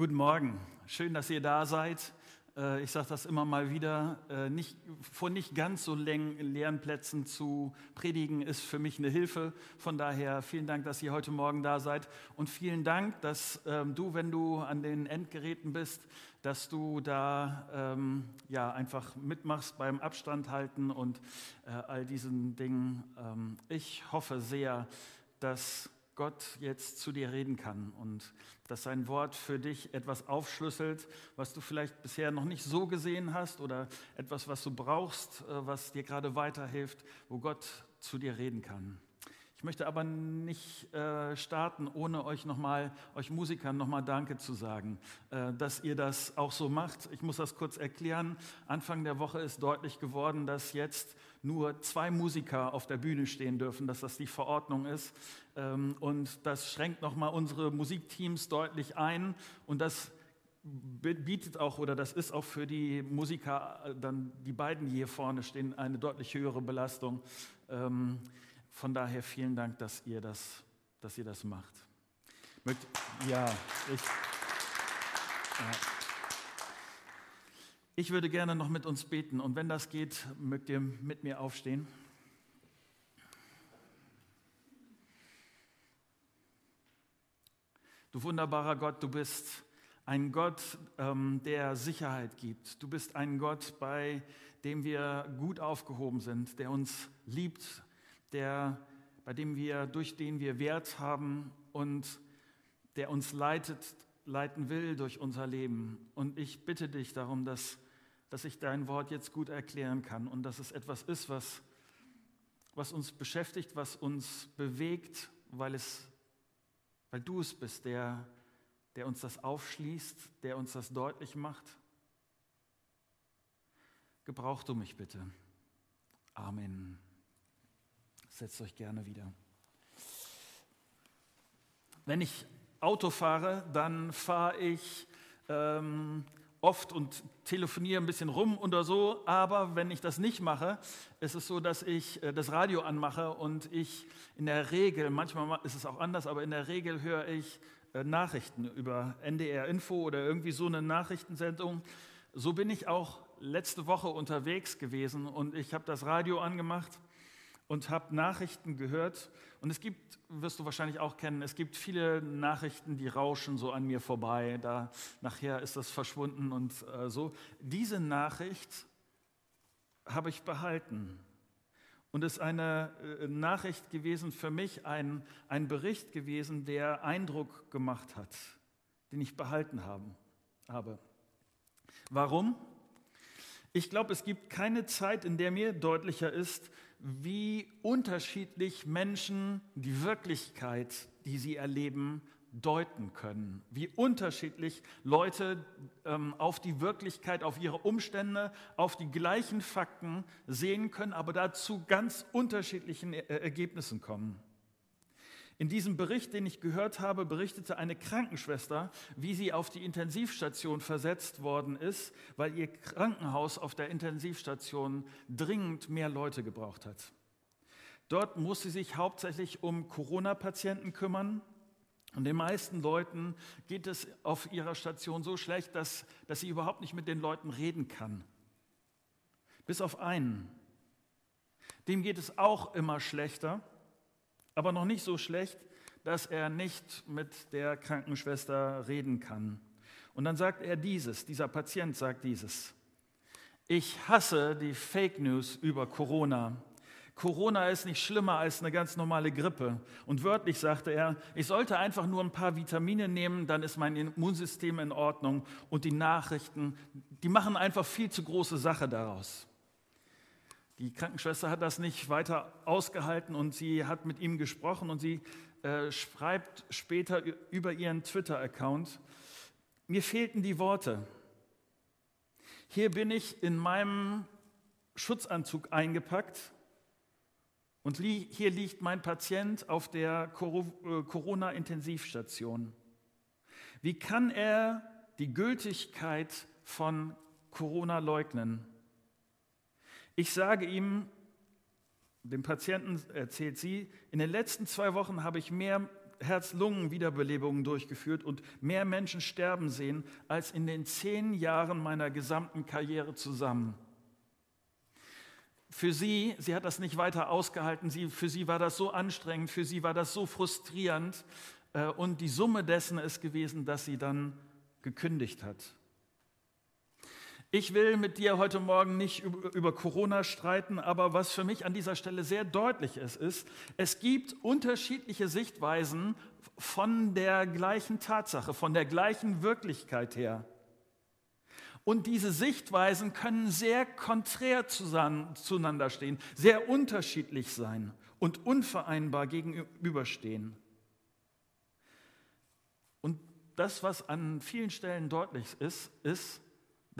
Guten Morgen, schön, dass ihr da seid. Äh, ich sage das immer mal wieder, äh, nicht, vor nicht ganz so leeren Plätzen zu predigen, ist für mich eine Hilfe. Von daher vielen Dank, dass ihr heute Morgen da seid. Und vielen Dank, dass ähm, du, wenn du an den Endgeräten bist, dass du da ähm, ja, einfach mitmachst beim Abstand halten und äh, all diesen Dingen. Ähm, ich hoffe sehr, dass Gott jetzt zu dir reden kann und dass sein Wort für dich etwas aufschlüsselt, was du vielleicht bisher noch nicht so gesehen hast oder etwas, was du brauchst, äh, was dir gerade weiterhilft, wo Gott zu dir reden kann. Ich möchte aber nicht äh, starten, ohne euch nochmal, euch Musikern nochmal Danke zu sagen, äh, dass ihr das auch so macht. Ich muss das kurz erklären. Anfang der Woche ist deutlich geworden, dass jetzt nur zwei Musiker auf der Bühne stehen dürfen, dass das die Verordnung ist. Ähm, und das schränkt nochmal unsere Musikteams deutlich ein. Und das bietet auch oder das ist auch für die Musiker, äh, dann die beiden hier vorne stehen, eine deutlich höhere Belastung. Ähm, von daher vielen Dank, dass ihr das, dass ihr das macht. Ja, ich. Ja. Ich würde gerne noch mit uns beten und wenn das geht, mögt ihr mit mir aufstehen. Du wunderbarer Gott, du bist ein Gott, ähm, der Sicherheit gibt. Du bist ein Gott, bei dem wir gut aufgehoben sind, der uns liebt, der, bei dem wir, durch den wir Wert haben und der uns leitet, leiten will durch unser Leben. Und ich bitte dich darum, dass dass ich dein Wort jetzt gut erklären kann und dass es etwas ist, was, was uns beschäftigt, was uns bewegt, weil, es, weil du es bist, der, der uns das aufschließt, der uns das deutlich macht. Gebrauch du mich bitte. Amen. Setzt euch gerne wieder. Wenn ich Auto fahre, dann fahre ich ähm, oft und telefoniere ein bisschen rum oder so, aber wenn ich das nicht mache, ist es so, dass ich äh, das Radio anmache und ich in der Regel, manchmal ist es auch anders, aber in der Regel höre ich äh, Nachrichten über NDR Info oder irgendwie so eine Nachrichtensendung. So bin ich auch letzte Woche unterwegs gewesen und ich habe das Radio angemacht und habe Nachrichten gehört. Und es gibt, wirst du wahrscheinlich auch kennen, es gibt viele Nachrichten, die rauschen so an mir vorbei. Da nachher ist das verschwunden und äh, so. Diese Nachricht habe ich behalten. Und es ist eine äh, Nachricht gewesen für mich, ein, ein Bericht gewesen, der Eindruck gemacht hat, den ich behalten haben, habe. Warum? Ich glaube, es gibt keine Zeit, in der mir deutlicher ist, wie unterschiedlich Menschen die Wirklichkeit, die sie erleben, deuten können. Wie unterschiedlich Leute ähm, auf die Wirklichkeit, auf ihre Umstände, auf die gleichen Fakten sehen können, aber dazu ganz unterschiedlichen äh, Ergebnissen kommen. In diesem Bericht, den ich gehört habe, berichtete eine Krankenschwester, wie sie auf die Intensivstation versetzt worden ist, weil ihr Krankenhaus auf der Intensivstation dringend mehr Leute gebraucht hat. Dort muss sie sich hauptsächlich um Corona-Patienten kümmern. Und den meisten Leuten geht es auf ihrer Station so schlecht, dass, dass sie überhaupt nicht mit den Leuten reden kann. Bis auf einen. Dem geht es auch immer schlechter aber noch nicht so schlecht, dass er nicht mit der Krankenschwester reden kann. Und dann sagt er dieses, dieser Patient sagt dieses, ich hasse die Fake News über Corona. Corona ist nicht schlimmer als eine ganz normale Grippe. Und wörtlich sagte er, ich sollte einfach nur ein paar Vitamine nehmen, dann ist mein Immunsystem in Ordnung. Und die Nachrichten, die machen einfach viel zu große Sache daraus. Die Krankenschwester hat das nicht weiter ausgehalten und sie hat mit ihm gesprochen und sie äh, schreibt später über ihren Twitter-Account, mir fehlten die Worte. Hier bin ich in meinem Schutzanzug eingepackt und li hier liegt mein Patient auf der äh, Corona-Intensivstation. Wie kann er die Gültigkeit von Corona leugnen? Ich sage ihm, dem Patienten erzählt sie, in den letzten zwei Wochen habe ich mehr Herz-Lungen-Wiederbelebungen durchgeführt und mehr Menschen sterben sehen als in den zehn Jahren meiner gesamten Karriere zusammen. Für sie, sie hat das nicht weiter ausgehalten, sie, für sie war das so anstrengend, für sie war das so frustrierend äh, und die Summe dessen ist gewesen, dass sie dann gekündigt hat. Ich will mit dir heute Morgen nicht über Corona streiten, aber was für mich an dieser Stelle sehr deutlich ist, ist, es gibt unterschiedliche Sichtweisen von der gleichen Tatsache, von der gleichen Wirklichkeit her. Und diese Sichtweisen können sehr konträr zueinander stehen, sehr unterschiedlich sein und unvereinbar gegenüberstehen. Und das, was an vielen Stellen deutlich ist, ist,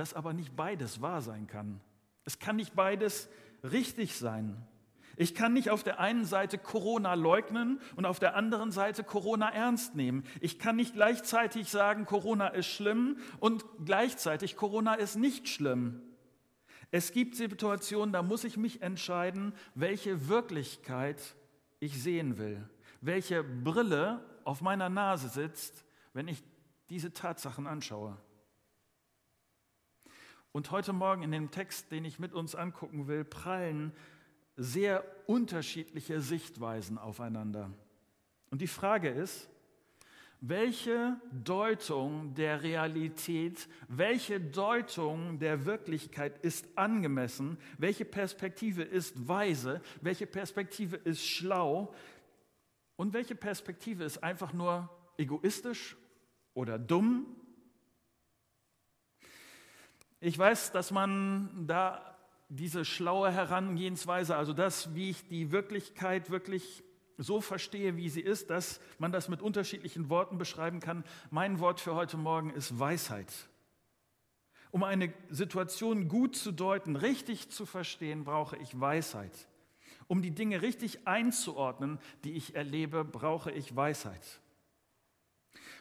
dass aber nicht beides wahr sein kann. Es kann nicht beides richtig sein. Ich kann nicht auf der einen Seite Corona leugnen und auf der anderen Seite Corona ernst nehmen. Ich kann nicht gleichzeitig sagen, Corona ist schlimm und gleichzeitig Corona ist nicht schlimm. Es gibt Situationen, da muss ich mich entscheiden, welche Wirklichkeit ich sehen will, welche Brille auf meiner Nase sitzt, wenn ich diese Tatsachen anschaue. Und heute Morgen in dem Text, den ich mit uns angucken will, prallen sehr unterschiedliche Sichtweisen aufeinander. Und die Frage ist, welche Deutung der Realität, welche Deutung der Wirklichkeit ist angemessen, welche Perspektive ist weise, welche Perspektive ist schlau und welche Perspektive ist einfach nur egoistisch oder dumm ich weiß, dass man da diese schlaue Herangehensweise, also das, wie ich die Wirklichkeit wirklich so verstehe, wie sie ist, dass man das mit unterschiedlichen Worten beschreiben kann. Mein Wort für heute Morgen ist Weisheit. Um eine Situation gut zu deuten, richtig zu verstehen, brauche ich Weisheit. Um die Dinge richtig einzuordnen, die ich erlebe, brauche ich Weisheit.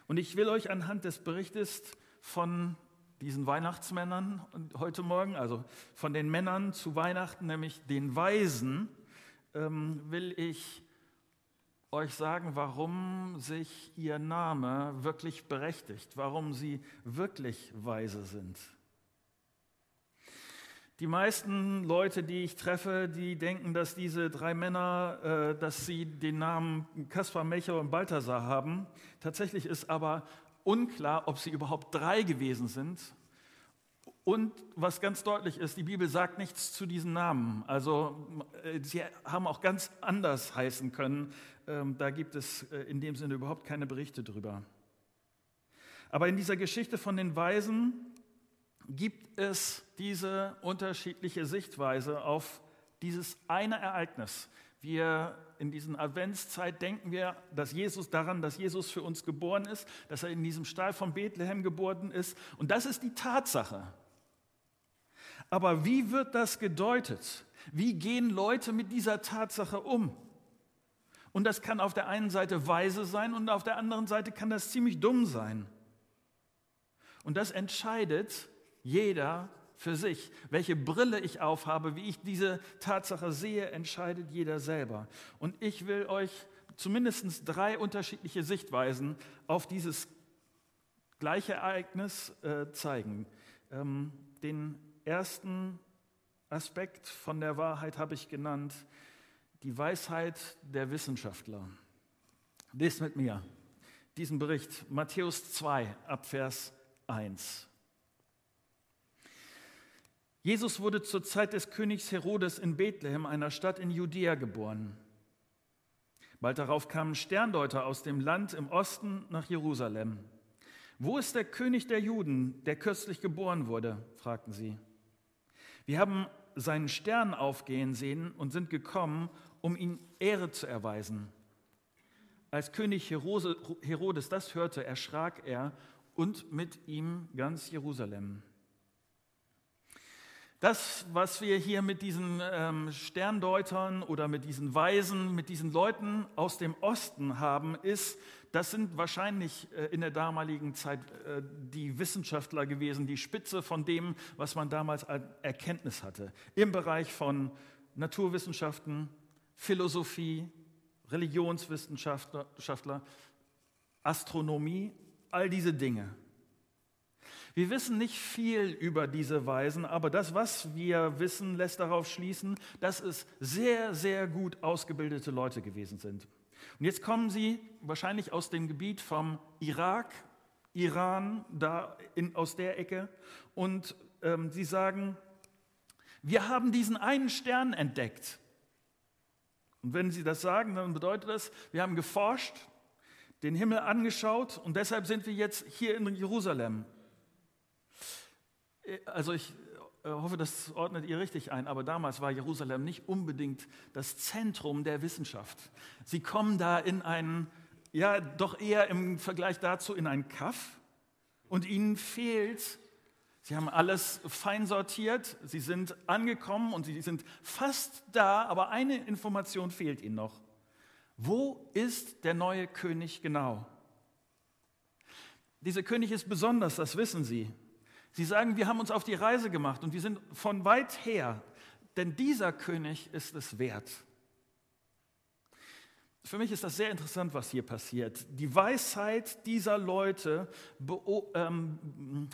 Und ich will euch anhand des Berichtes von diesen Weihnachtsmännern heute Morgen, also von den Männern zu Weihnachten, nämlich den Weisen, ähm, will ich euch sagen, warum sich ihr Name wirklich berechtigt, warum sie wirklich weise sind. Die meisten Leute, die ich treffe, die denken, dass diese drei Männer, äh, dass sie den Namen Kaspar, Melchior und Balthasar haben. Tatsächlich ist aber unklar, ob sie überhaupt drei gewesen sind. Und was ganz deutlich ist, die Bibel sagt nichts zu diesen Namen. Also äh, sie haben auch ganz anders heißen können. Ähm, da gibt es äh, in dem Sinne überhaupt keine Berichte drüber. Aber in dieser Geschichte von den Weisen gibt es diese unterschiedliche Sichtweise auf dieses eine Ereignis. Wir in dieser Adventszeit denken wir, dass Jesus daran, dass Jesus für uns geboren ist, dass er in diesem Stall von Bethlehem geboren ist. Und das ist die Tatsache. Aber wie wird das gedeutet? Wie gehen Leute mit dieser Tatsache um? Und das kann auf der einen Seite weise sein und auf der anderen Seite kann das ziemlich dumm sein. Und das entscheidet jeder für sich. Welche Brille ich aufhabe, wie ich diese Tatsache sehe, entscheidet jeder selber. Und ich will euch zumindest drei unterschiedliche Sichtweisen auf dieses gleiche Ereignis äh, zeigen. Ähm, den ersten Aspekt von der Wahrheit habe ich genannt, die Weisheit der Wissenschaftler. Lest mit mir diesen Bericht, Matthäus 2, Abvers 1. Jesus wurde zur Zeit des Königs Herodes in Bethlehem, einer Stadt in Judäa, geboren. Bald darauf kamen Sterndeuter aus dem Land im Osten nach Jerusalem. Wo ist der König der Juden, der kürzlich geboren wurde? fragten sie. Wir haben seinen Stern aufgehen sehen und sind gekommen, um ihm Ehre zu erweisen. Als König Herodes das hörte, erschrak er und mit ihm ganz Jerusalem. Das, was wir hier mit diesen ähm, Sterndeutern oder mit diesen Weisen, mit diesen Leuten aus dem Osten haben, ist, das sind wahrscheinlich äh, in der damaligen Zeit äh, die Wissenschaftler gewesen, die Spitze von dem, was man damals als Erkenntnis hatte. Im Bereich von Naturwissenschaften, Philosophie, Religionswissenschaftler, Astronomie, all diese Dinge. Wir wissen nicht viel über diese Weisen, aber das, was wir wissen, lässt darauf schließen, dass es sehr, sehr gut ausgebildete Leute gewesen sind. Und jetzt kommen sie wahrscheinlich aus dem Gebiet vom Irak, Iran, da in, aus der Ecke, und ähm, sie sagen, wir haben diesen einen Stern entdeckt. Und wenn sie das sagen, dann bedeutet das, wir haben geforscht, den Himmel angeschaut und deshalb sind wir jetzt hier in Jerusalem. Also ich äh, hoffe, das ordnet ihr richtig ein, aber damals war Jerusalem nicht unbedingt das Zentrum der Wissenschaft. Sie kommen da in einen, ja, doch eher im Vergleich dazu in ein Kaff und ihnen fehlt, sie haben alles fein sortiert, sie sind angekommen und sie sind fast da, aber eine Information fehlt ihnen noch. Wo ist der neue König genau? Dieser König ist besonders, das wissen sie. Sie sagen, wir haben uns auf die Reise gemacht und wir sind von weit her, denn dieser König ist es wert. Für mich ist das sehr interessant, was hier passiert. Die Weisheit dieser Leute ähm,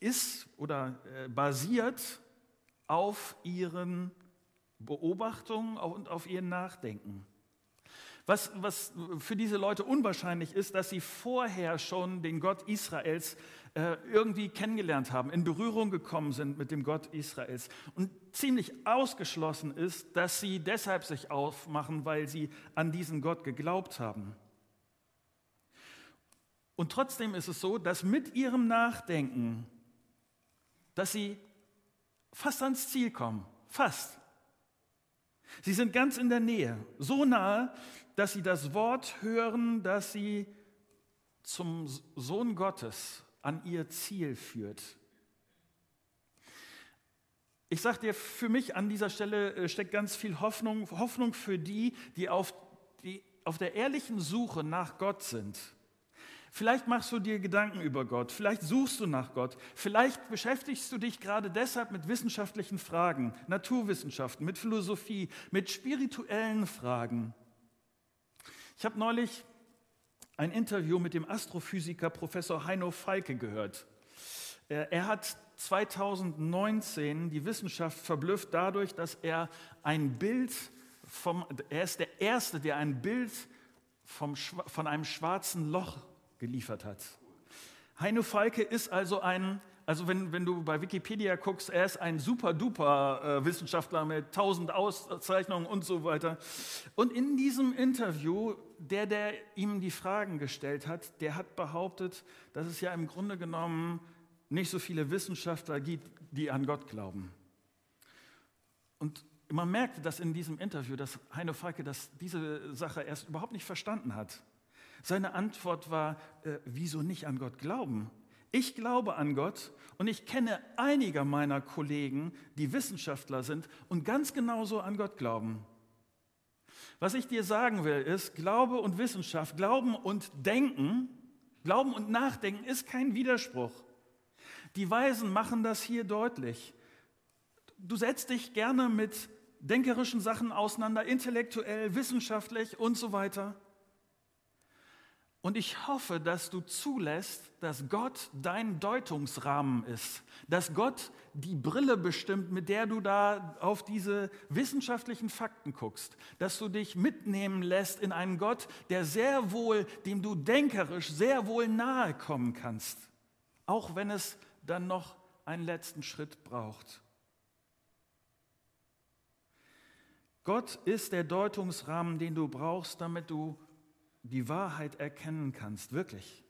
ist oder äh, basiert auf ihren Beobachtungen und auf ihren Nachdenken. Was, was für diese Leute unwahrscheinlich ist, dass sie vorher schon den Gott Israels äh, irgendwie kennengelernt haben, in Berührung gekommen sind mit dem Gott Israels. Und ziemlich ausgeschlossen ist, dass sie deshalb sich aufmachen, weil sie an diesen Gott geglaubt haben. Und trotzdem ist es so, dass mit ihrem Nachdenken, dass sie fast ans Ziel kommen, fast. Sie sind ganz in der Nähe, so nahe, dass sie das Wort hören, das sie zum Sohn Gottes an ihr Ziel führt. Ich sage dir, für mich an dieser Stelle äh, steckt ganz viel Hoffnung, Hoffnung für die, die auf, die auf der ehrlichen Suche nach Gott sind. Vielleicht machst du dir Gedanken über Gott, vielleicht suchst du nach Gott, vielleicht beschäftigst du dich gerade deshalb mit wissenschaftlichen Fragen, Naturwissenschaften, mit Philosophie, mit spirituellen Fragen. Ich habe neulich ein Interview mit dem Astrophysiker Professor Heino Falke gehört. Er hat 2019 die Wissenschaft verblüfft dadurch, dass er ein Bild vom, er ist der Erste, der ein Bild vom, von einem schwarzen Loch geliefert hat. Heino Falke ist also ein also wenn, wenn du bei Wikipedia guckst, er ist ein super-duper äh, Wissenschaftler mit tausend Auszeichnungen und so weiter. Und in diesem Interview, der, der ihm die Fragen gestellt hat, der hat behauptet, dass es ja im Grunde genommen nicht so viele Wissenschaftler gibt, die an Gott glauben. Und man merkte das in diesem Interview, dass Heino Falke das, diese Sache erst überhaupt nicht verstanden hat. Seine Antwort war, äh, wieso nicht an Gott glauben? Ich glaube an Gott und ich kenne einige meiner Kollegen, die Wissenschaftler sind und ganz genauso an Gott glauben. Was ich dir sagen will, ist, Glaube und Wissenschaft, Glauben und Denken, Glauben und Nachdenken ist kein Widerspruch. Die Weisen machen das hier deutlich. Du setzt dich gerne mit denkerischen Sachen auseinander, intellektuell, wissenschaftlich und so weiter. Und ich hoffe, dass du zulässt, dass Gott dein Deutungsrahmen ist, dass Gott die Brille bestimmt, mit der du da auf diese wissenschaftlichen Fakten guckst, dass du dich mitnehmen lässt in einen Gott, der sehr wohl, dem du denkerisch sehr wohl nahe kommen kannst, auch wenn es dann noch einen letzten Schritt braucht. Gott ist der Deutungsrahmen, den du brauchst, damit du die Wahrheit erkennen kannst, wirklich.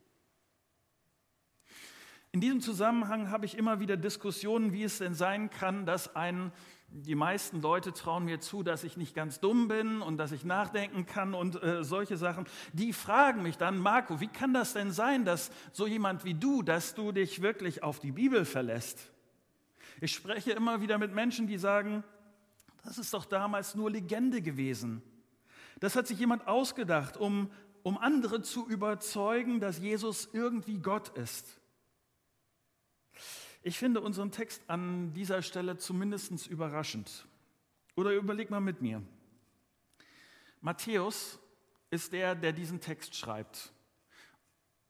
In diesem Zusammenhang habe ich immer wieder Diskussionen, wie es denn sein kann, dass ein, die meisten Leute trauen mir zu, dass ich nicht ganz dumm bin und dass ich nachdenken kann und äh, solche Sachen. Die fragen mich dann, Marco, wie kann das denn sein, dass so jemand wie du, dass du dich wirklich auf die Bibel verlässt? Ich spreche immer wieder mit Menschen, die sagen, das ist doch damals nur Legende gewesen. Das hat sich jemand ausgedacht, um um andere zu überzeugen, dass Jesus irgendwie Gott ist. Ich finde unseren Text an dieser Stelle zumindest überraschend. Oder überleg mal mit mir. Matthäus ist der, der diesen Text schreibt.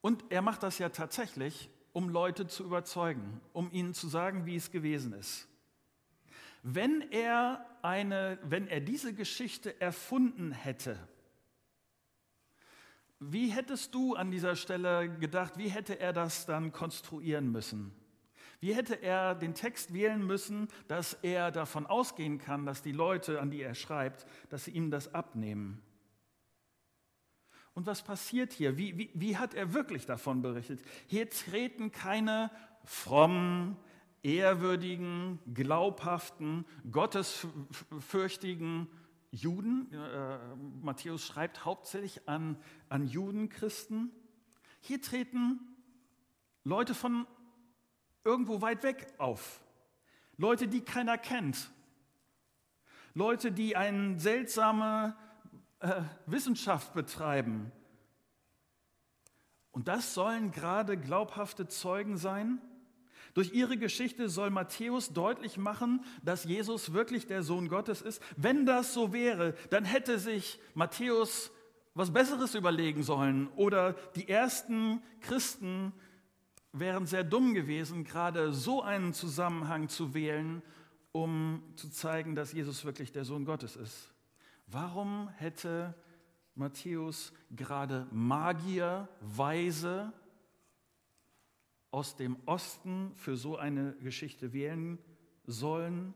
Und er macht das ja tatsächlich, um Leute zu überzeugen, um ihnen zu sagen, wie es gewesen ist. Wenn er, eine, wenn er diese Geschichte erfunden hätte, wie hättest du an dieser Stelle gedacht, wie hätte er das dann konstruieren müssen? Wie hätte er den Text wählen müssen, dass er davon ausgehen kann, dass die Leute, an die er schreibt, dass sie ihm das abnehmen? Und was passiert hier? Wie, wie, wie hat er wirklich davon berichtet? Hier treten keine frommen, ehrwürdigen, glaubhaften, gottesfürchtigen Juden. Äh, Matthäus schreibt hauptsächlich an, an Judenchristen. Hier treten Leute von irgendwo weit weg auf. Leute, die keiner kennt. Leute, die eine seltsame äh, Wissenschaft betreiben. Und das sollen gerade glaubhafte Zeugen sein? Durch ihre Geschichte soll Matthäus deutlich machen, dass Jesus wirklich der Sohn Gottes ist. Wenn das so wäre, dann hätte sich Matthäus was Besseres überlegen sollen oder die ersten Christen wären sehr dumm gewesen, gerade so einen Zusammenhang zu wählen, um zu zeigen, dass Jesus wirklich der Sohn Gottes ist. Warum hätte Matthäus gerade Magier, Weise aus dem Osten für so eine Geschichte wählen sollen?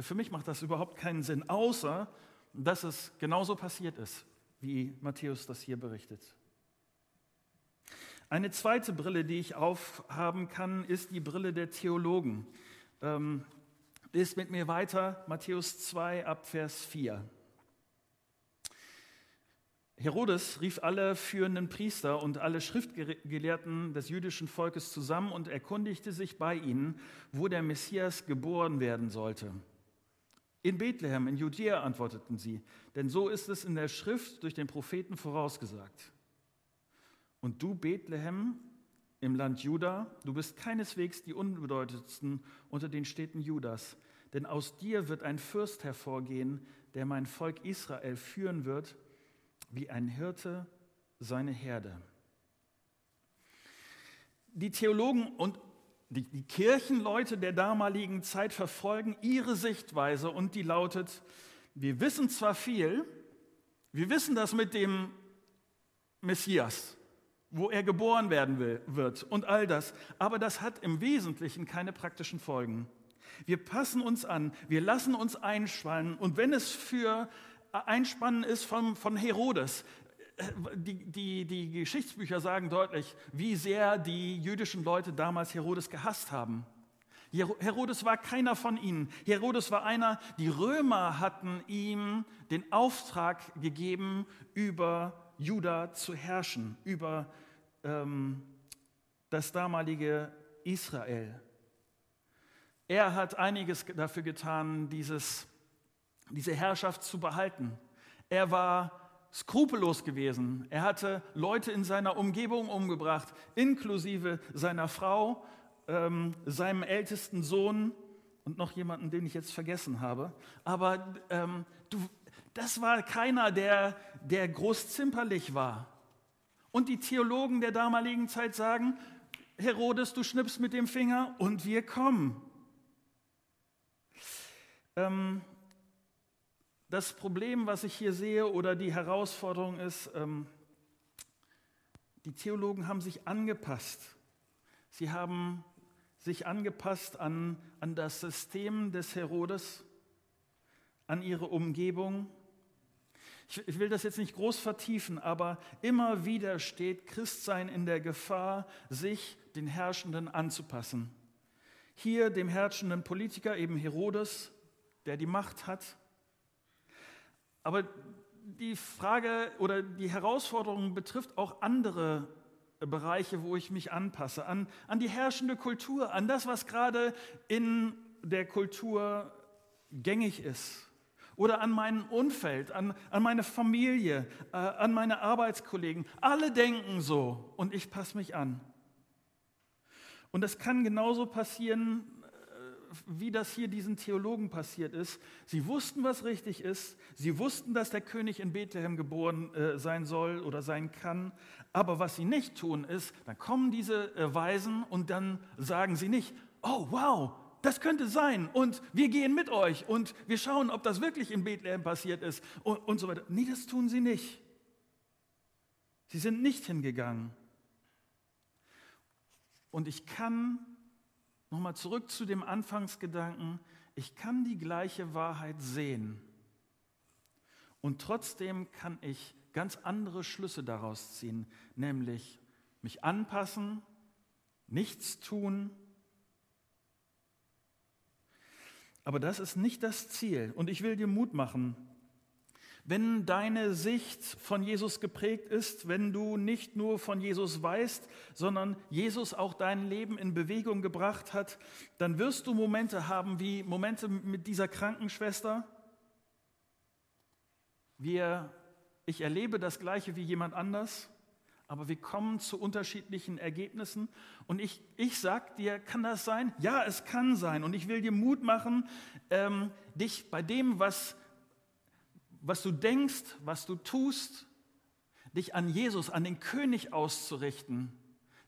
Für mich macht das überhaupt keinen Sinn, außer dass es genauso passiert ist, wie Matthäus das hier berichtet. Eine zweite Brille, die ich aufhaben kann, ist die Brille der Theologen. Ähm, lest mit mir weiter, Matthäus 2 ab Vers 4. Herodes rief alle führenden Priester und alle Schriftgelehrten des jüdischen Volkes zusammen und erkundigte sich bei ihnen, wo der Messias geboren werden sollte. In Bethlehem, in Judäa, antworteten sie, denn so ist es in der Schrift durch den Propheten vorausgesagt. Und du, Bethlehem, im Land Juda, du bist keineswegs die unbedeutendsten unter den Städten Judas, denn aus dir wird ein Fürst hervorgehen, der mein Volk Israel führen wird, wie ein Hirte seine Herde. Die Theologen und die, die Kirchenleute der damaligen Zeit verfolgen ihre Sichtweise und die lautet, wir wissen zwar viel, wir wissen das mit dem Messias, wo er geboren werden will, wird und all das. Aber das hat im Wesentlichen keine praktischen Folgen. Wir passen uns an, wir lassen uns einspannen und wenn es für Einspannen ist von, von Herodes, die, die, die Geschichtsbücher sagen deutlich, wie sehr die jüdischen Leute damals Herodes gehasst haben. Herodes war keiner von ihnen. Herodes war einer, die Römer hatten ihm den Auftrag gegeben, über Juda zu herrschen, über ähm, das damalige Israel. Er hat einiges dafür getan, dieses, diese Herrschaft zu behalten. Er war skrupellos gewesen. Er hatte Leute in seiner Umgebung umgebracht, inklusive seiner Frau, ähm, seinem ältesten Sohn und noch jemanden, den ich jetzt vergessen habe. Aber ähm, du, das war keiner, der, der groß war. Und die Theologen der damaligen Zeit sagen, Herodes, du schnippst mit dem Finger und wir kommen. Ähm, das Problem, was ich hier sehe, oder die Herausforderung ist, ähm, die Theologen haben sich angepasst. Sie haben sich angepasst an, an das System des Herodes, an ihre Umgebung. Ich, ich will das jetzt nicht groß vertiefen, aber immer wieder steht Christsein in der Gefahr, sich den Herrschenden anzupassen. Hier dem herrschenden Politiker, eben Herodes, der die Macht hat. Aber die Frage oder die Herausforderung betrifft auch andere Bereiche, wo ich mich anpasse, an, an die herrschende Kultur, an das, was gerade in der Kultur gängig ist oder an mein Umfeld, an, an meine Familie, äh, an meine Arbeitskollegen. Alle denken so und ich passe mich an. Und das kann genauso passieren, wie das hier diesen Theologen passiert ist. Sie wussten, was richtig ist. Sie wussten, dass der König in Bethlehem geboren äh, sein soll oder sein kann. Aber was sie nicht tun, ist, dann kommen diese äh, Weisen und dann sagen sie nicht, oh wow, das könnte sein und wir gehen mit euch und wir schauen, ob das wirklich in Bethlehem passiert ist und, und so weiter. Nee, das tun sie nicht. Sie sind nicht hingegangen. Und ich kann, nochmal zurück zu dem Anfangsgedanken, ich kann die gleiche Wahrheit sehen. Und trotzdem kann ich ganz andere Schlüsse daraus ziehen, nämlich mich anpassen, nichts tun. Aber das ist nicht das Ziel. Und ich will dir Mut machen, wenn deine Sicht von Jesus geprägt ist, wenn du nicht nur von Jesus weißt, sondern Jesus auch dein Leben in Bewegung gebracht hat, dann wirst du Momente haben wie Momente mit dieser Krankenschwester. Wir, ich erlebe das Gleiche wie jemand anders, aber wir kommen zu unterschiedlichen Ergebnissen. Und ich, ich sag dir, kann das sein? Ja, es kann sein. Und ich will dir Mut machen, ähm, dich bei dem, was was du denkst, was du tust, dich an Jesus, an den König auszurichten.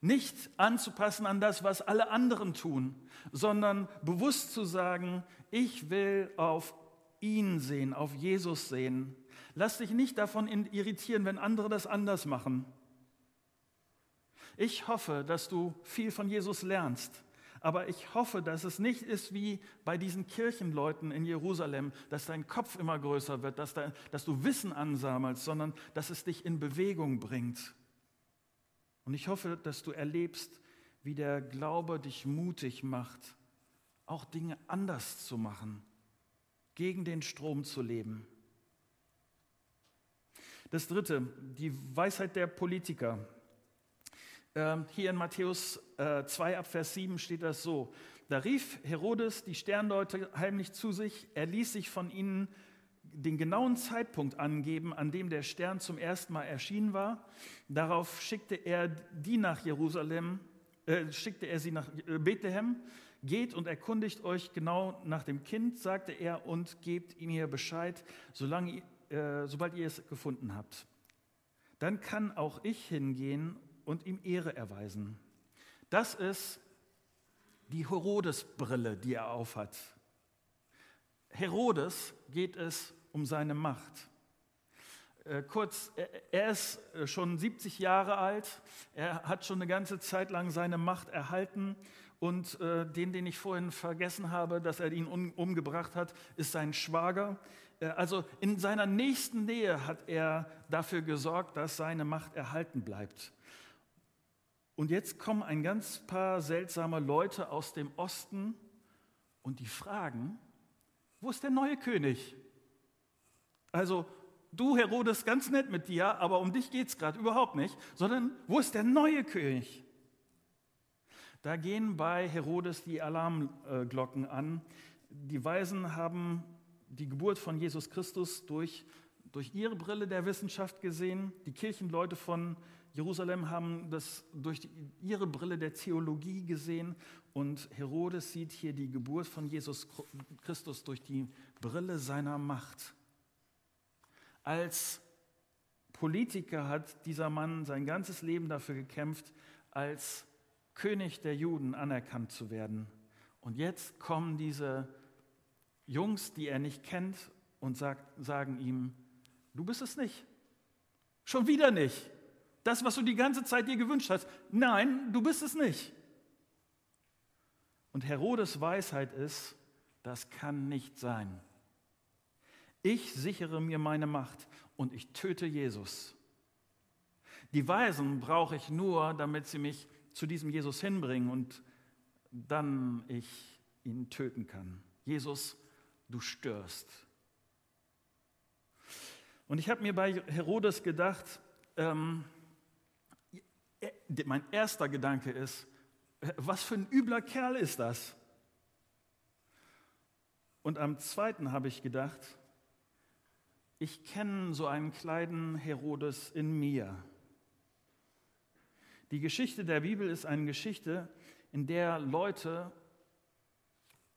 Nicht anzupassen an das, was alle anderen tun, sondern bewusst zu sagen, ich will auf ihn sehen, auf Jesus sehen. Lass dich nicht davon irritieren, wenn andere das anders machen. Ich hoffe, dass du viel von Jesus lernst aber ich hoffe, dass es nicht ist wie bei diesen Kirchenleuten in Jerusalem, dass dein Kopf immer größer wird, dass, da, dass du Wissen ansammelst, sondern dass es dich in Bewegung bringt. Und ich hoffe, dass du erlebst, wie der Glaube dich mutig macht, auch Dinge anders zu machen, gegen den Strom zu leben. Das Dritte, die Weisheit der Politiker. Ähm, hier in Matthäus 2 äh, ab Vers 7 steht das so. Da rief Herodes die Sternleute heimlich zu sich. Er ließ sich von ihnen den genauen Zeitpunkt angeben, an dem der Stern zum ersten Mal erschienen war. Darauf schickte er die nach Jerusalem, äh, schickte er sie nach äh, Bethlehem. Geht und erkundigt euch genau nach dem Kind, sagte er, und gebt ihm hier Bescheid, solange, äh, sobald ihr es gefunden habt. Dann kann auch ich hingehen und ihm Ehre erweisen. Das ist die Herodes-Brille, die er aufhat. Herodes geht es um seine Macht. Äh, kurz, er ist äh, schon 70 Jahre alt, er hat schon eine ganze Zeit lang seine Macht erhalten und äh, den, den ich vorhin vergessen habe, dass er ihn umgebracht hat, ist sein Schwager. Also in seiner nächsten Nähe hat er dafür gesorgt, dass seine Macht erhalten bleibt. Und jetzt kommen ein ganz paar seltsame Leute aus dem Osten und die fragen, wo ist der neue König? Also du, Herodes, ganz nett mit dir, aber um dich geht es gerade überhaupt nicht, sondern wo ist der neue König? Da gehen bei Herodes die Alarmglocken an. Die Weisen haben die Geburt von Jesus Christus durch, durch ihre Brille der Wissenschaft gesehen. Die Kirchenleute von Jerusalem haben das durch die, ihre Brille der Theologie gesehen und Herodes sieht hier die Geburt von Jesus Christus durch die Brille seiner Macht. Als Politiker hat dieser Mann sein ganzes Leben dafür gekämpft, als König der Juden anerkannt zu werden. Und jetzt kommen diese Jungs, die er nicht kennt, und sagt, sagen ihm, du bist es nicht. Schon wieder nicht. Das, was du die ganze Zeit dir gewünscht hast. Nein, du bist es nicht. Und Herodes Weisheit ist, das kann nicht sein. Ich sichere mir meine Macht und ich töte Jesus. Die Weisen brauche ich nur, damit sie mich zu diesem Jesus hinbringen und dann ich ihn töten kann. Jesus, du störst. Und ich habe mir bei Herodes gedacht, ähm, mein erster Gedanke ist, was für ein übler Kerl ist das? Und am zweiten habe ich gedacht, ich kenne so einen kleinen Herodes in mir. Die Geschichte der Bibel ist eine Geschichte, in der Leute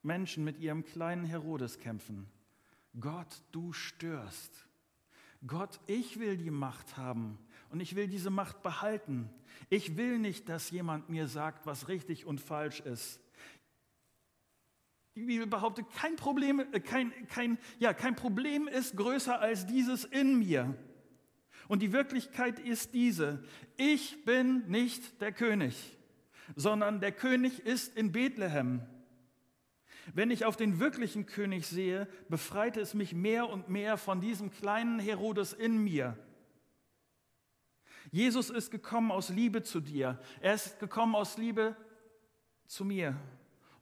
Menschen mit ihrem kleinen Herodes kämpfen. Gott, du störst. Gott, ich will die Macht haben und ich will diese Macht behalten. Ich will nicht, dass jemand mir sagt, was richtig und falsch ist. Die Bibel behauptet, kein Problem, äh, kein, kein, ja, kein Problem ist größer als dieses in mir. Und die Wirklichkeit ist diese. Ich bin nicht der König, sondern der König ist in Bethlehem. Wenn ich auf den wirklichen König sehe, befreite es mich mehr und mehr von diesem kleinen Herodes in mir. Jesus ist gekommen aus Liebe zu dir. Er ist gekommen aus Liebe zu mir.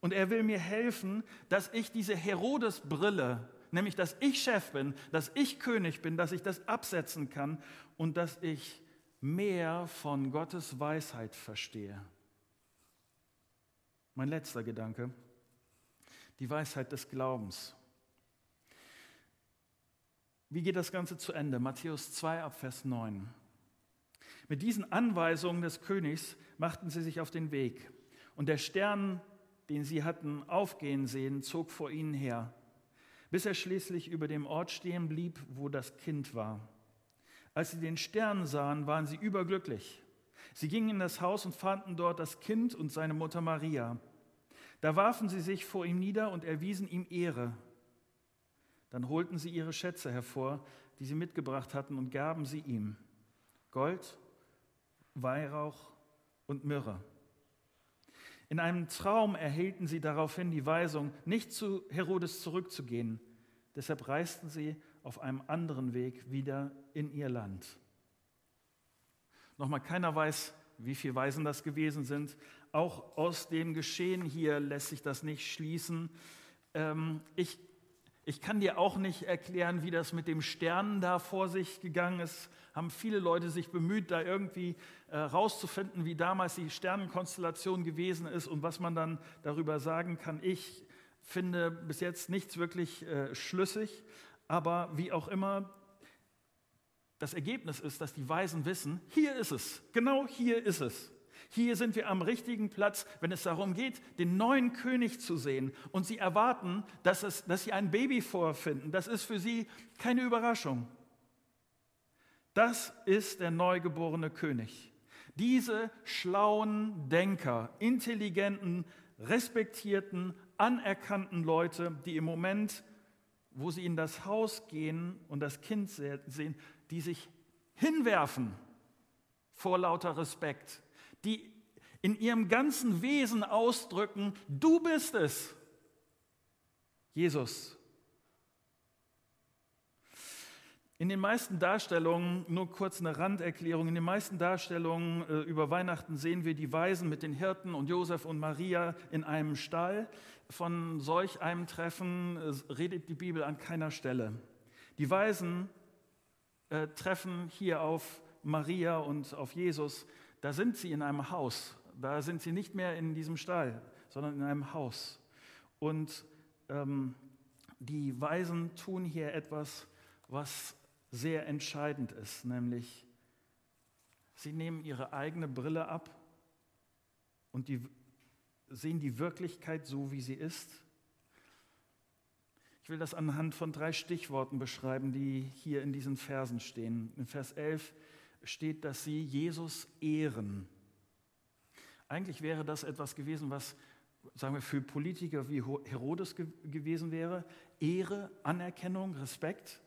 Und er will mir helfen, dass ich diese Herodes-Brille, nämlich dass ich Chef bin, dass ich König bin, dass ich das absetzen kann und dass ich mehr von Gottes Weisheit verstehe. Mein letzter Gedanke die Weisheit des Glaubens. Wie geht das Ganze zu Ende? Matthäus 2 ab Vers 9. Mit diesen Anweisungen des Königs machten sie sich auf den Weg. Und der Stern, den sie hatten aufgehen sehen, zog vor ihnen her, bis er schließlich über dem Ort stehen blieb, wo das Kind war. Als sie den Stern sahen, waren sie überglücklich. Sie gingen in das Haus und fanden dort das Kind und seine Mutter Maria. Da warfen sie sich vor ihm nieder und erwiesen ihm Ehre. Dann holten sie ihre Schätze hervor, die sie mitgebracht hatten, und gaben sie ihm Gold, Weihrauch und Myrrhe. In einem Traum erhielten sie daraufhin die Weisung, nicht zu Herodes zurückzugehen. Deshalb reisten sie auf einem anderen Weg wieder in ihr Land. Nochmal, keiner weiß, wie viele Weisen das gewesen sind, auch aus dem Geschehen hier lässt sich das nicht schließen. Ähm, ich, ich kann dir auch nicht erklären, wie das mit dem Sternen da vor sich gegangen ist. Haben viele Leute sich bemüht, da irgendwie äh, rauszufinden, wie damals die Sternenkonstellation gewesen ist und was man dann darüber sagen kann. Ich finde bis jetzt nichts wirklich äh, schlüssig, aber wie auch immer, das Ergebnis ist, dass die Weisen wissen, hier ist es, genau hier ist es. Hier sind wir am richtigen Platz, wenn es darum geht, den neuen König zu sehen. Und sie erwarten, dass, es, dass sie ein Baby vorfinden. Das ist für sie keine Überraschung. Das ist der neugeborene König. Diese schlauen Denker, intelligenten, respektierten, anerkannten Leute, die im Moment, wo sie in das Haus gehen und das Kind sehen, die sich hinwerfen vor lauter Respekt, die in ihrem ganzen Wesen ausdrücken, du bist es, Jesus. In den meisten Darstellungen, nur kurz eine Randerklärung, in den meisten Darstellungen äh, über Weihnachten sehen wir die Weisen mit den Hirten und Josef und Maria in einem Stall. Von solch einem Treffen äh, redet die Bibel an keiner Stelle. Die Weisen äh, treffen hier auf Maria und auf Jesus da sind sie in einem Haus. Da sind sie nicht mehr in diesem Stall, sondern in einem Haus. Und ähm, die Weisen tun hier etwas, was sehr entscheidend ist, nämlich sie nehmen ihre eigene Brille ab und die, sehen die Wirklichkeit so, wie sie ist. Ich will das anhand von drei Stichworten beschreiben, die hier in diesen Versen stehen. In Vers 11 steht, dass sie Jesus ehren. Eigentlich wäre das etwas gewesen, was, sagen wir, für Politiker wie Herodes ge gewesen wäre. Ehre, Anerkennung, Respekt.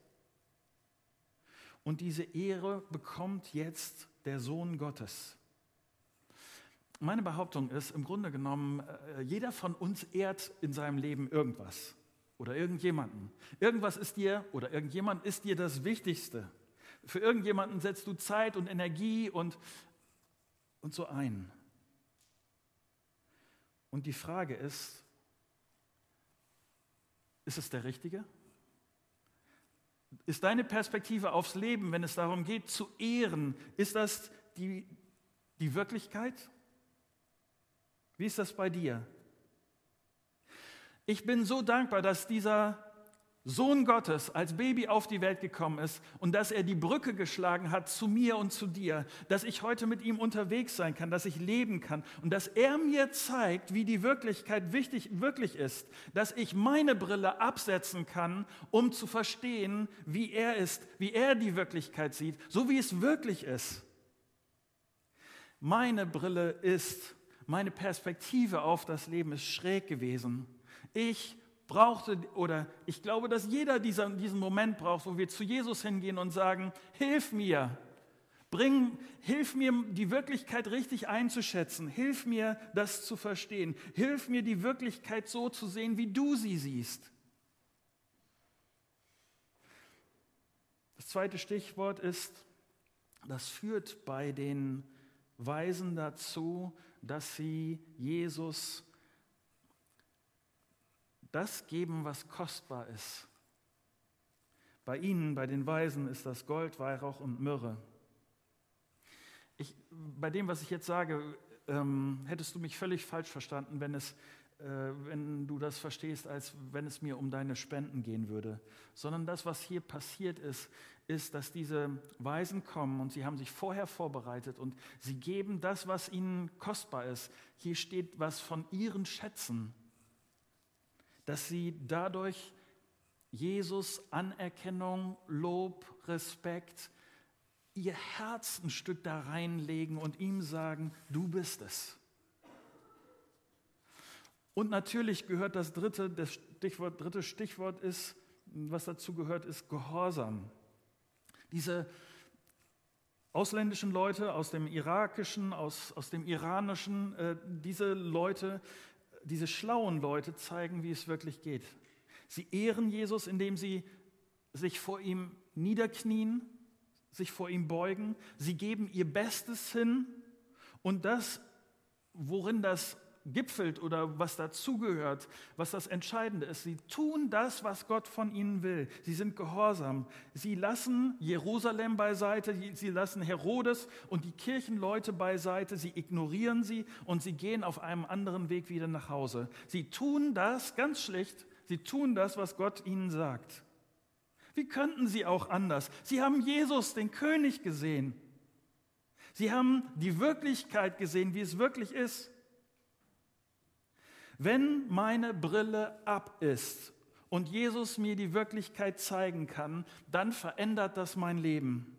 Und diese Ehre bekommt jetzt der Sohn Gottes. Meine Behauptung ist, im Grunde genommen, äh, jeder von uns ehrt in seinem Leben irgendwas oder irgendjemanden. Irgendwas ist dir oder irgendjemand ist dir das Wichtigste. Für irgendjemanden setzt du Zeit und Energie und, und so ein. Und die Frage ist, ist es der Richtige? Ist deine Perspektive aufs Leben, wenn es darum geht, zu ehren, ist das die, die Wirklichkeit? Wie ist das bei dir? Ich bin so dankbar, dass dieser Sohn Gottes als Baby auf die Welt gekommen ist und dass er die Brücke geschlagen hat zu mir und zu dir, dass ich heute mit ihm unterwegs sein kann, dass ich leben kann und dass er mir zeigt, wie die Wirklichkeit wichtig, wirklich ist, dass ich meine Brille absetzen kann, um zu verstehen, wie er ist, wie er die Wirklichkeit sieht, so wie es wirklich ist. Meine Brille ist, meine Perspektive auf das Leben ist schräg gewesen. Ich brauchte, oder ich glaube, dass jeder dieser, diesen Moment braucht, wo wir zu Jesus hingehen und sagen, hilf mir, bring, hilf mir, die Wirklichkeit richtig einzuschätzen, hilf mir, das zu verstehen, hilf mir, die Wirklichkeit so zu sehen, wie du sie siehst. Das zweite Stichwort ist, das führt bei den Weisen dazu, dass sie Jesus das geben, was kostbar ist. Bei ihnen, bei den Weisen, ist das Gold, Weihrauch und Myrrhe. Ich, bei dem, was ich jetzt sage, ähm, hättest du mich völlig falsch verstanden, wenn, es, äh, wenn du das verstehst, als wenn es mir um deine Spenden gehen würde. Sondern das, was hier passiert ist, ist, dass diese Weisen kommen und sie haben sich vorher vorbereitet und sie geben das, was ihnen kostbar ist. Hier steht was von ihren Schätzen dass sie dadurch Jesus Anerkennung, Lob, Respekt, ihr Herz ein Stück da reinlegen und ihm sagen, du bist es. Und natürlich gehört das dritte, das Stichwort, dritte Stichwort ist, was dazu gehört, ist Gehorsam. Diese ausländischen Leute aus dem irakischen, aus, aus dem iranischen, äh, diese Leute, diese schlauen Leute zeigen, wie es wirklich geht. Sie ehren Jesus, indem sie sich vor ihm niederknien, sich vor ihm beugen. Sie geben ihr Bestes hin und das, worin das gipfelt oder was dazugehört, was das Entscheidende ist. Sie tun das, was Gott von ihnen will. Sie sind gehorsam. Sie lassen Jerusalem beiseite, sie lassen Herodes und die Kirchenleute beiseite, sie ignorieren sie und sie gehen auf einem anderen Weg wieder nach Hause. Sie tun das ganz schlicht, sie tun das, was Gott ihnen sagt. Wie könnten sie auch anders? Sie haben Jesus, den König, gesehen. Sie haben die Wirklichkeit gesehen, wie es wirklich ist. Wenn meine Brille ab ist und Jesus mir die Wirklichkeit zeigen kann, dann verändert das mein Leben.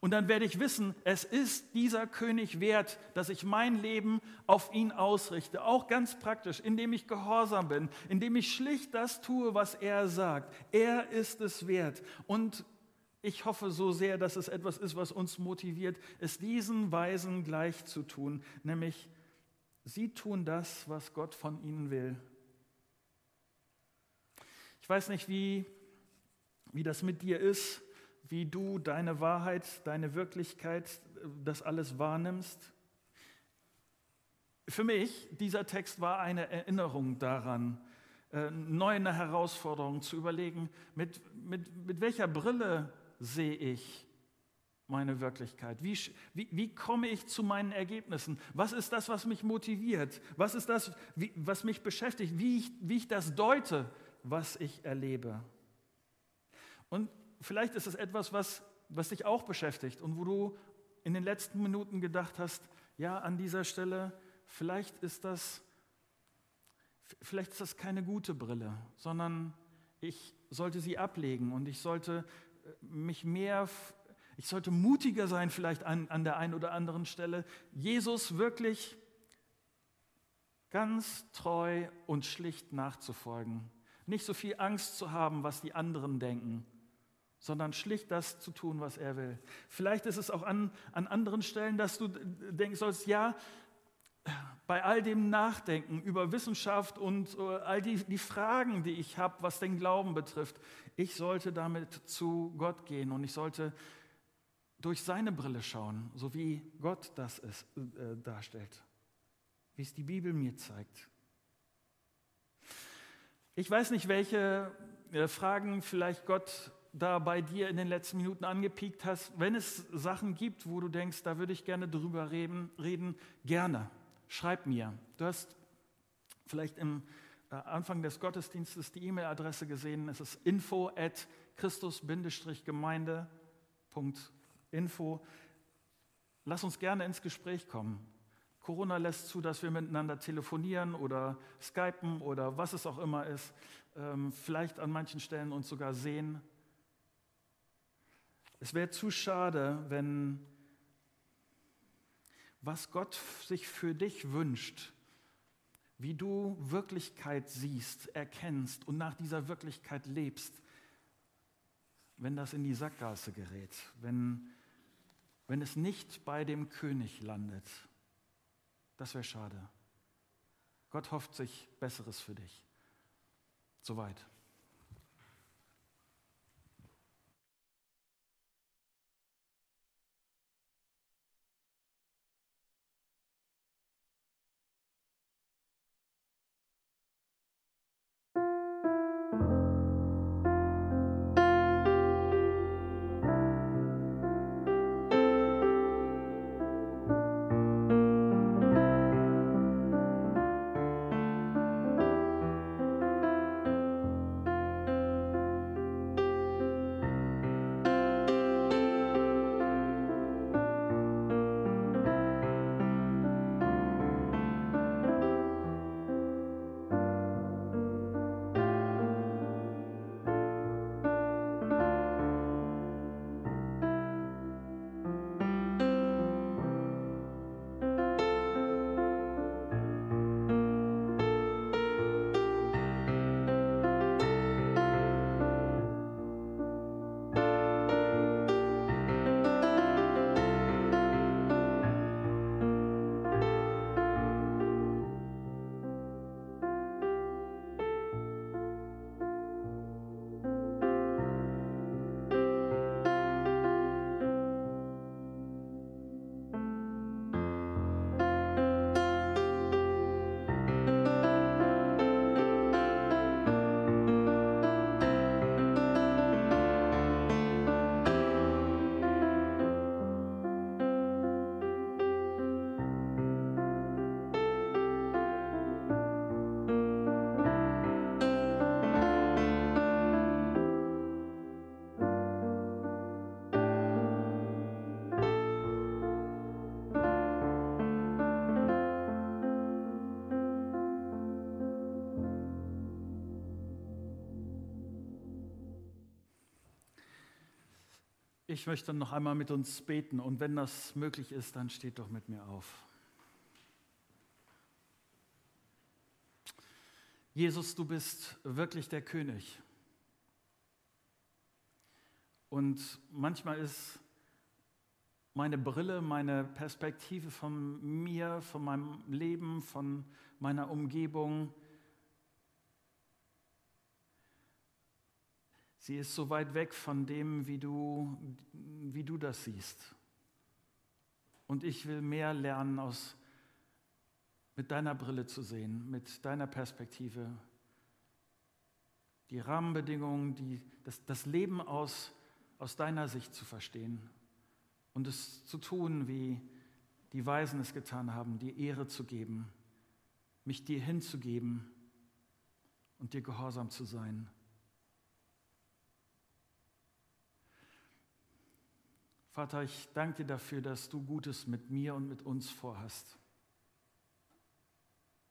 Und dann werde ich wissen, es ist dieser König wert, dass ich mein Leben auf ihn ausrichte. Auch ganz praktisch, indem ich gehorsam bin, indem ich schlicht das tue, was er sagt. Er ist es wert. Und ich hoffe so sehr, dass es etwas ist, was uns motiviert, es diesen Weisen gleich zu tun, nämlich Sie tun das, was Gott von ihnen will. Ich weiß nicht, wie, wie das mit dir ist, wie du deine Wahrheit, deine Wirklichkeit, das alles wahrnimmst. Für mich, dieser Text war eine Erinnerung daran, äh, neu eine Herausforderung zu überlegen, mit, mit, mit welcher Brille sehe ich meine Wirklichkeit? Wie, wie, wie komme ich zu meinen Ergebnissen? Was ist das, was mich motiviert? Was ist das, wie, was mich beschäftigt? Wie ich, wie ich das deute, was ich erlebe? Und vielleicht ist es etwas, was, was dich auch beschäftigt und wo du in den letzten Minuten gedacht hast, ja, an dieser Stelle, vielleicht ist das, vielleicht ist das keine gute Brille, sondern ich sollte sie ablegen und ich sollte äh, mich mehr ich sollte mutiger sein vielleicht an, an der einen oder anderen Stelle, Jesus wirklich ganz treu und schlicht nachzufolgen. Nicht so viel Angst zu haben, was die anderen denken, sondern schlicht das zu tun, was er will. Vielleicht ist es auch an, an anderen Stellen, dass du denken sollst, ja, bei all dem Nachdenken über Wissenschaft und äh, all die, die Fragen, die ich habe, was den Glauben betrifft, ich sollte damit zu Gott gehen und ich sollte durch seine Brille schauen, so wie Gott das ist, äh, darstellt, wie es die Bibel mir zeigt. Ich weiß nicht, welche äh, Fragen vielleicht Gott da bei dir in den letzten Minuten angepiekt hast. Wenn es Sachen gibt, wo du denkst, da würde ich gerne drüber reden, reden gerne. Schreib mir. Du hast vielleicht im äh, Anfang des Gottesdienstes die E-Mail-Adresse gesehen. Es ist info at christus-gemeinde.info. Lass uns gerne ins Gespräch kommen. Corona lässt zu, dass wir miteinander telefonieren oder skypen oder was es auch immer ist. Ähm, vielleicht an manchen Stellen uns sogar sehen. Es wäre zu schade, wenn was Gott sich für dich wünscht, wie du Wirklichkeit siehst, erkennst und nach dieser Wirklichkeit lebst, wenn das in die Sackgasse gerät, wenn, wenn es nicht bei dem König landet. Das wäre schade. Gott hofft sich Besseres für dich. Soweit. Ich möchte noch einmal mit uns beten und wenn das möglich ist, dann steht doch mit mir auf. Jesus, du bist wirklich der König. Und manchmal ist meine Brille, meine Perspektive von mir, von meinem Leben, von meiner Umgebung Sie ist so weit weg von dem, wie du, wie du das siehst. Und ich will mehr lernen, aus, mit deiner Brille zu sehen, mit deiner Perspektive. Die Rahmenbedingungen, die, das, das Leben aus, aus deiner Sicht zu verstehen und es zu tun, wie die Weisen es getan haben, die Ehre zu geben, mich dir hinzugeben und dir gehorsam zu sein. Vater, ich danke dir dafür, dass du Gutes mit mir und mit uns vorhast.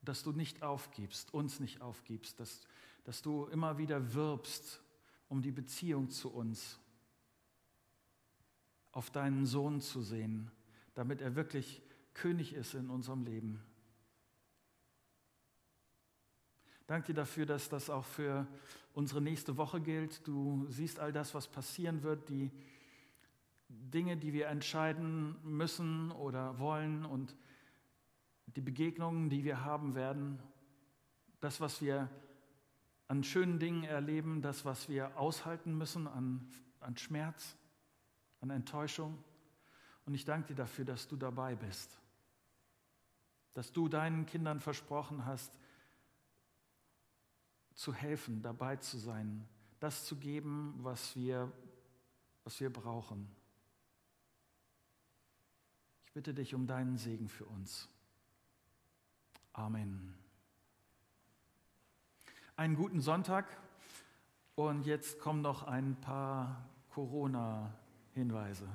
Dass du nicht aufgibst, uns nicht aufgibst, dass, dass du immer wieder wirbst um die Beziehung zu uns, auf deinen Sohn zu sehen, damit er wirklich König ist in unserem Leben. Danke dir dafür, dass das auch für unsere nächste Woche gilt. Du siehst all das, was passieren wird, die Dinge, die wir entscheiden müssen oder wollen und die Begegnungen, die wir haben werden, das, was wir an schönen Dingen erleben, das, was wir aushalten müssen an, an Schmerz, an Enttäuschung. Und ich danke dir dafür, dass du dabei bist, dass du deinen Kindern versprochen hast, zu helfen, dabei zu sein, das zu geben, was wir, was wir brauchen. Bitte dich um deinen Segen für uns. Amen. einen guten Sonntag und jetzt kommen noch ein paar Corona-Hinweise.